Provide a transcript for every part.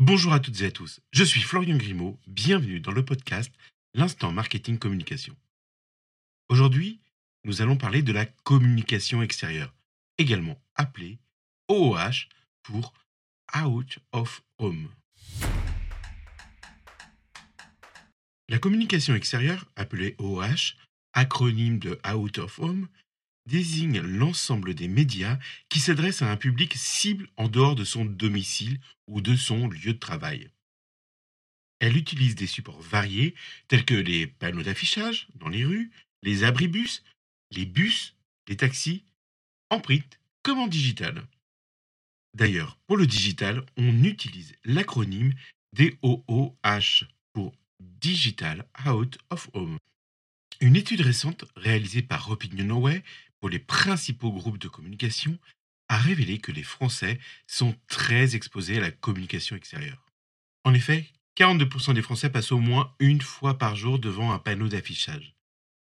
Bonjour à toutes et à tous, je suis Florian Grimaud, bienvenue dans le podcast L'instant marketing communication. Aujourd'hui, nous allons parler de la communication extérieure, également appelée OOH pour Out of Home. La communication extérieure, appelée OOH, acronyme de Out of Home, désigne l'ensemble des médias qui s'adressent à un public cible en dehors de son domicile ou de son lieu de travail. Elle utilise des supports variés tels que les panneaux d'affichage dans les rues, les abribus, les bus, les taxis, en print comme en digital. D'ailleurs, pour le digital, on utilise l'acronyme DOOH pour Digital Out of Home. Une étude récente réalisée par Opinionway pour les principaux groupes de communication a révélé que les Français sont très exposés à la communication extérieure. En effet, 42% des Français passent au moins une fois par jour devant un panneau d'affichage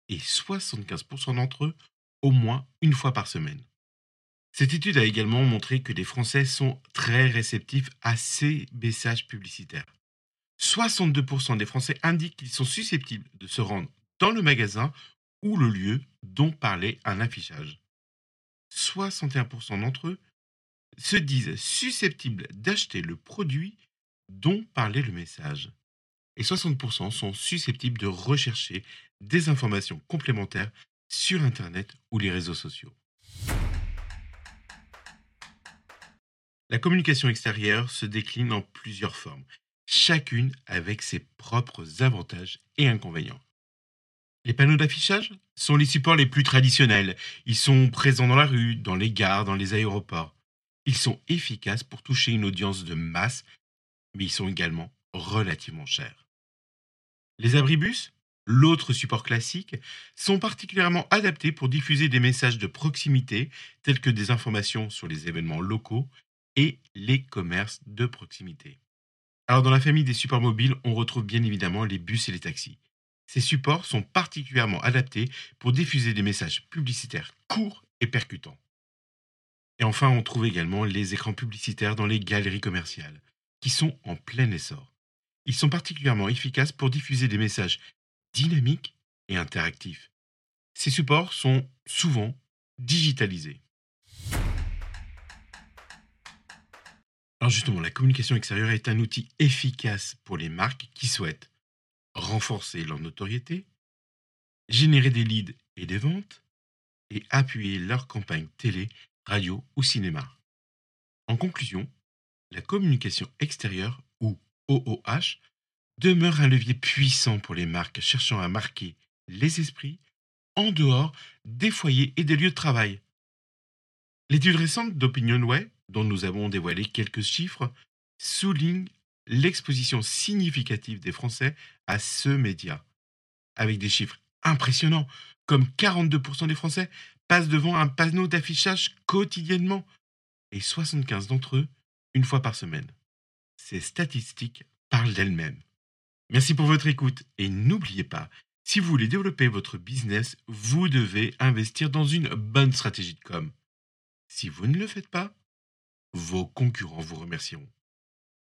et 75% d'entre eux au moins une fois par semaine. Cette étude a également montré que les Français sont très réceptifs à ces messages publicitaires. 62% des Français indiquent qu'ils sont susceptibles de se rendre dans le magasin ou le lieu dont parlait un affichage. 61% d'entre eux se disent susceptibles d'acheter le produit dont parlait le message. Et 60% sont susceptibles de rechercher des informations complémentaires sur Internet ou les réseaux sociaux. La communication extérieure se décline en plusieurs formes, chacune avec ses propres avantages et inconvénients. Les panneaux d'affichage sont les supports les plus traditionnels. Ils sont présents dans la rue, dans les gares, dans les aéroports. Ils sont efficaces pour toucher une audience de masse, mais ils sont également relativement chers. Les abribus, l'autre support classique, sont particulièrement adaptés pour diffuser des messages de proximité tels que des informations sur les événements locaux et les commerces de proximité. Alors dans la famille des supports mobiles, on retrouve bien évidemment les bus et les taxis. Ces supports sont particulièrement adaptés pour diffuser des messages publicitaires courts et percutants. Et enfin, on trouve également les écrans publicitaires dans les galeries commerciales, qui sont en plein essor. Ils sont particulièrement efficaces pour diffuser des messages dynamiques et interactifs. Ces supports sont souvent digitalisés. Alors justement, la communication extérieure est un outil efficace pour les marques qui souhaitent renforcer leur notoriété, générer des leads et des ventes, et appuyer leur campagne télé, radio ou cinéma. En conclusion, la communication extérieure, ou OOH, demeure un levier puissant pour les marques cherchant à marquer les esprits en dehors des foyers et des lieux de travail. L'étude récente d'OpinionWay, dont nous avons dévoilé quelques chiffres, souligne l'exposition significative des Français à ce média, avec des chiffres impressionnants, comme 42% des Français passent devant un panneau d'affichage quotidiennement, et 75 d'entre eux une fois par semaine. Ces statistiques parlent d'elles-mêmes. Merci pour votre écoute et n'oubliez pas, si vous voulez développer votre business, vous devez investir dans une bonne stratégie de com. Si vous ne le faites pas, vos concurrents vous remercieront.